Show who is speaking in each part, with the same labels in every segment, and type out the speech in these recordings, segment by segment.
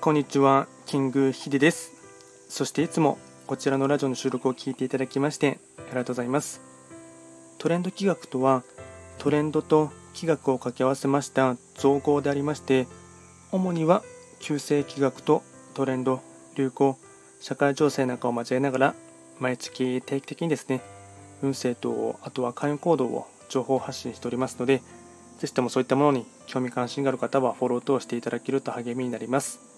Speaker 1: こんにちは、キングヒデです。そしていつもこちらのラジオの収録を聞いていただきましてありがとうございます。トレンド企画とは、トレンドと企画を掛け合わせました造語でありまして、主には旧世企画とトレンド、流行、社会情勢なんかを交えながら、毎月定期的にですね、運勢とあとは会員行動を情報発信しておりますので、ぜひともそういったものに興味関心がある方はフォロー等していただけると励みになります。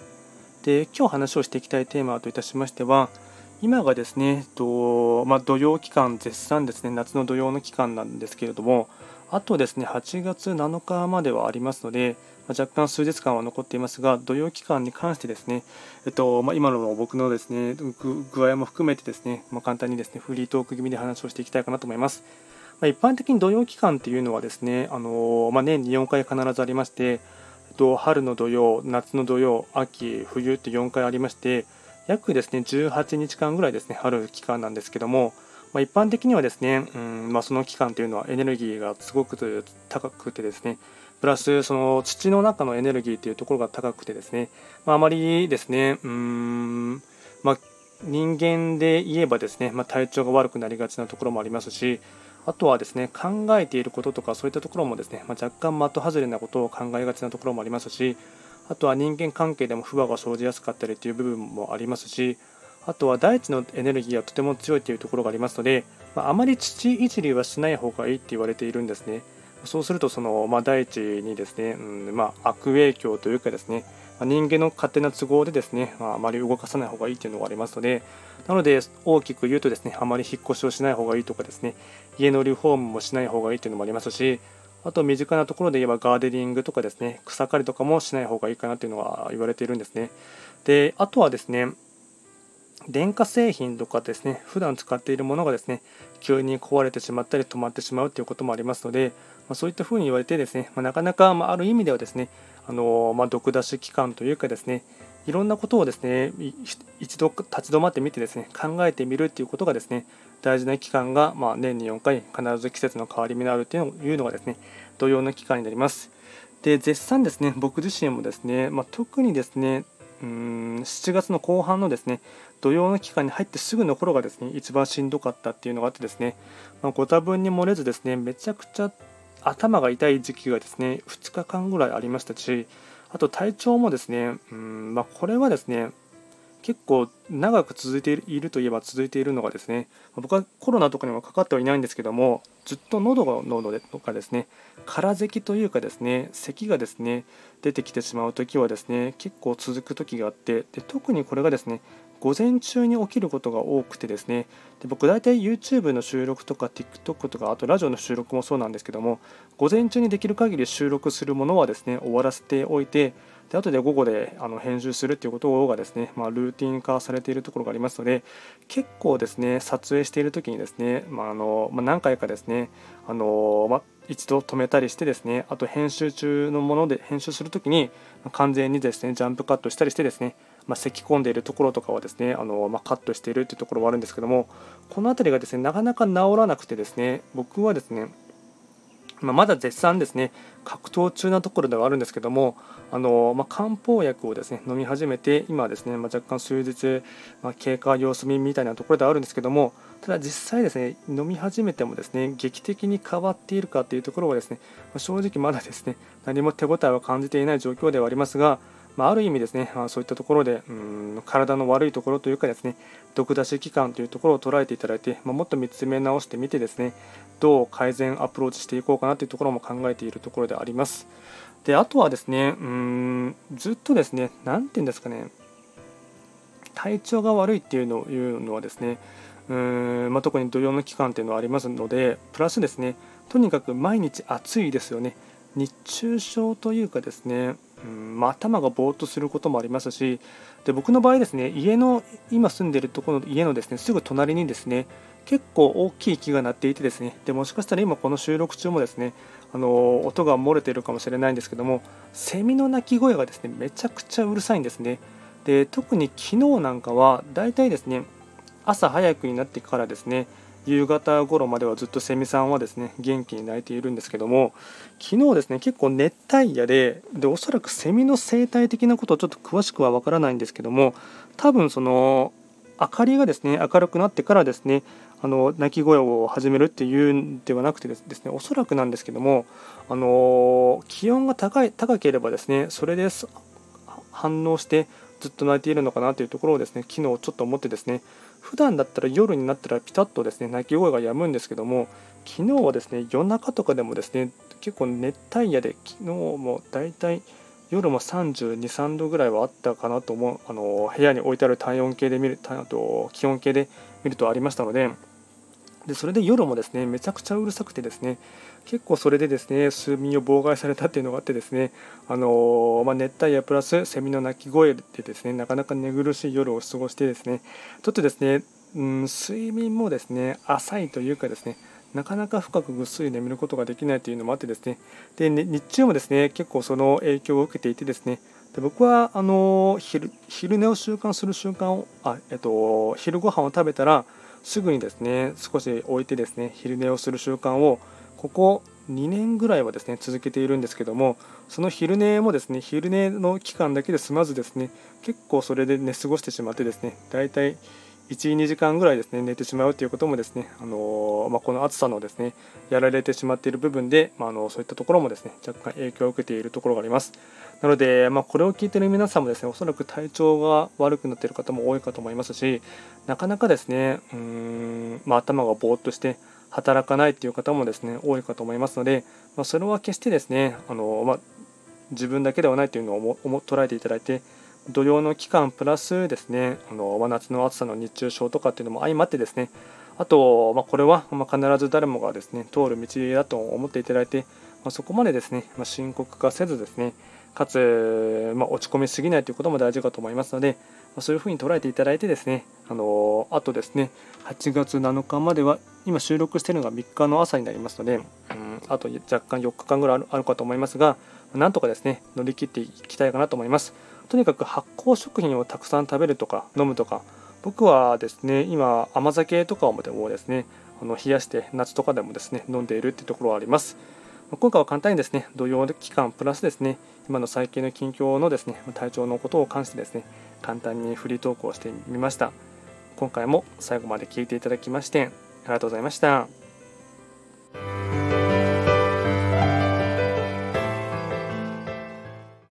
Speaker 1: で今日話をしていきたいテーマといたしましては今がですね、とまあ、土曜期間絶賛ですね夏の土曜の期間なんですけれどもあとですね8月7日まではありますので、まあ、若干数日間は残っていますが土曜期間に関してですね、えっとまあ、今の僕のですね具合も含めてですね、ま簡単にですねフリートーク気味で話をしていきたいかなと思います。ま一般的に土曜期間っていうのはですね、あのま年に4回必ずありましてと春の土曜、夏の土曜、秋、冬って4回ありまして、約ですね18日間ぐらいですねある期間なんですけども、まあ、一般的にはですね、うんまあ、その期間というのはエネルギーがすごく高くてですねプラスその土の中のエネルギーというところが高くてですね、まあ、あまりですねうん、まあ、人間で言えばですね、ま体調が悪くなりがちなところもありますしあとはですね考えていることとかそういったところもですね、まあ、若干的外れなことを考えがちなところもありますしあとは人間関係でも不和が生じやすかったりという部分もありますしあとは大地のエネルギーがとても強いというところがありますので、まあ、あまり土いじりはしない方がいいって言われているんですね。そうするとその、まあ、大地にですね、うんまあ、悪影響というかですね、人間の勝手な都合でですね、まあ、あまり動かさない方がいいというのがありますので、なので大きく言うとですね、あまり引っ越しをしない方がいいとかですね、家のリフォームもしない方がいいというのもありますし、あと身近なところで言えばガーデニングとかですね、草刈りとかもしない方がいいかなというのは言われているんですね。で、あとはですね、電化製品とかですね、普段使っているものがですね、急に壊れてしまったり止まってしまうということもありますので、まあ、そういったふうに言われてですね、まあ、なかなか、まあ、ある意味ではですね、あのま、毒出し期間というかですね、いろんなことをですね一度立ち止まってみてですね考えてみるっていうことがですね大事な期間が、ま、年に4回必ず季節の変わり目になるっていうのがですね同様の期間になります。で絶賛ですね僕自身もですね、ま、特にですねうん7月の後半のですね土曜の期間に入ってすぐの頃がですね一番しんどかったっていうのがあってですね、まあ、ご多分に漏れずですねめちゃくちゃ頭が痛い時期がですね2日間ぐらいありましたしあと体調もですね、うんまあ、これはですね、結構長く続いているといえば続いているのがですね、僕はコロナとかにもかかってはいないんですけども、ずっと喉が喉でとかですね、空咳というかですね、咳がですね、出てきてしまうときはですね、結構続くときがあって、で特にこれがですね、午前中に起きることが多くてですね。で僕大体 YouTube の収録とか TikTok とかあとラジオの収録もそうなんですけども午前中にできる限り収録するものはですね終わらせておいてで後で午後であの編集するっていうことがですね、まあ、ルーティン化されているところがありますので結構ですね撮影している時にですね、まああのまあ、何回かですねあの、ま一度止めたりしてですねあと編集中のもので編集するときに完全にですねジャンプカットしたりしてですねまあ、咳き込んでいるところとかはですねあの、まあ、カットしているというところはあるんですけどもこの辺りがですねなかなか治らなくてですね僕はですねまあ、まだ絶賛ですね格闘中なところではあるんですけどもあの、ま、漢方薬をですね飲み始めて今ですね、ま、若干数日、ま、経過様子見みたいなところではあるんですけどもただ実際ですね飲み始めてもですね劇的に変わっているかというところはですね、ま正直まだですね何も手応えは感じていない状況ではありますがまあ、ある意味ですね、まあ、そういったところでうん体の悪いところというかですね毒出し期間というところを捉えていただいて、まあ、もっと見つめ直してみてですねどう改善アプローチしていこうかなというところも考えているところであります。であとはですねうんずっとですね何て言うんですかね体調が悪いっていうのいうのはですねうーん、まあ、特に土曜の期間っていうのはありますのでプラスですねとにかく毎日暑いですよね。熱中症というかですねうんまあ、頭がぼーっとすることもありますしで僕の場合ですね家の今住んでるところの家のですねすぐ隣にですね結構大きい木が鳴っていてですねでもしかしたら今この収録中もですねあの音が漏れているかもしれないんですけどもセミの鳴き声がですねめちゃくちゃうるさいんですね。で特に昨日なんかはだいたいですね朝早くになってからですね夕方頃まではずっとセミさんはですね元気に鳴いているんですけども昨日ですね結構熱帯夜ででおそらくセミの生態的なことをちょっと詳しくはわからないんですけども多分その明かりがですね明るくなってからですねあの鳴き声を始めるっていうんではなくてですねおそらくなんですけどもあの気温が高い高ければですねそれで反応してずっと泣いているのかなというところをですね昨日ちょっと思ってですね普段だったら夜になったらピタッとですね鳴き声が止むんですけども昨日はですね夜中とかでもですね結構熱帯夜で昨日もだいたい夜も32、3度ぐらいはあったかなと思うあの部屋に置いてある体温計で見ると気温計で見るとありましたのででそれで夜もですねめちゃくちゃうるさくてですね結構それでですね睡眠を妨害されたっていうのがあってですねあのまあ、熱帯夜プラスセミの鳴き声でですねなかなか寝苦しい夜を過ごしてですねちょっとですね、うん、睡眠もですね浅いというかですねなかなか深くぐっすり眠ることができないというのもあってですねで、日中もですね結構その影響を受けていてですねで僕はあの昼昼寝を習慣する習慣をあ、えっと、昼ご飯を食べたらすぐにですね少し置いてですね昼寝をする習慣をここ2年ぐらいはですね続けているんですけどもその昼寝もですね昼寝の期間だけで済まずですね結構それで寝過ごしてしまってですねだいたい12時間ぐらいですね寝てしまうということもですね、あのまあ、この暑さのですねやられてしまっている部分で、まあ、あのそういったところもですね若干影響を受けているところがあります。なので、まあ、これを聞いている皆さんもですねおそらく体調が悪くなっている方も多いかと思いますしなかなかですねうーん、まあ、頭がぼーっとして働かないという方もですね多いかと思いますので、まそれは決してですねあの、ま自分だけではないというのを捉えていただいて土曜の期間プラスですねあの真夏の暑さの熱中症とかっていうのも相まってですねあと、まあ、これはま必ず誰もがですね通る道だと思っていただいて、まあ、そこまでですね、ま深刻化せずですねかつ、ま落ち込みすぎないということも大事かと思いますので、まそういうふうに捉えていただいてですねあのあとですね8月7日までは今収録しているのが3日の朝になりますので、うん、あと若干4日間ぐらいあるかと思いますがなんとかですね乗り切っていきたいかなと思います。とにかく発酵食品をたくさん食べるとか飲むとか僕はですね今甘酒とかをもですねあの冷やして夏とかでもですね飲んでいるっていうところはあります今回は簡単にですね土曜期間プラスですね今の最近の近況のですね体調のことを関してですね簡単にフリートークをしてみました今回も最後まで聞いていただきましてありがとうございました。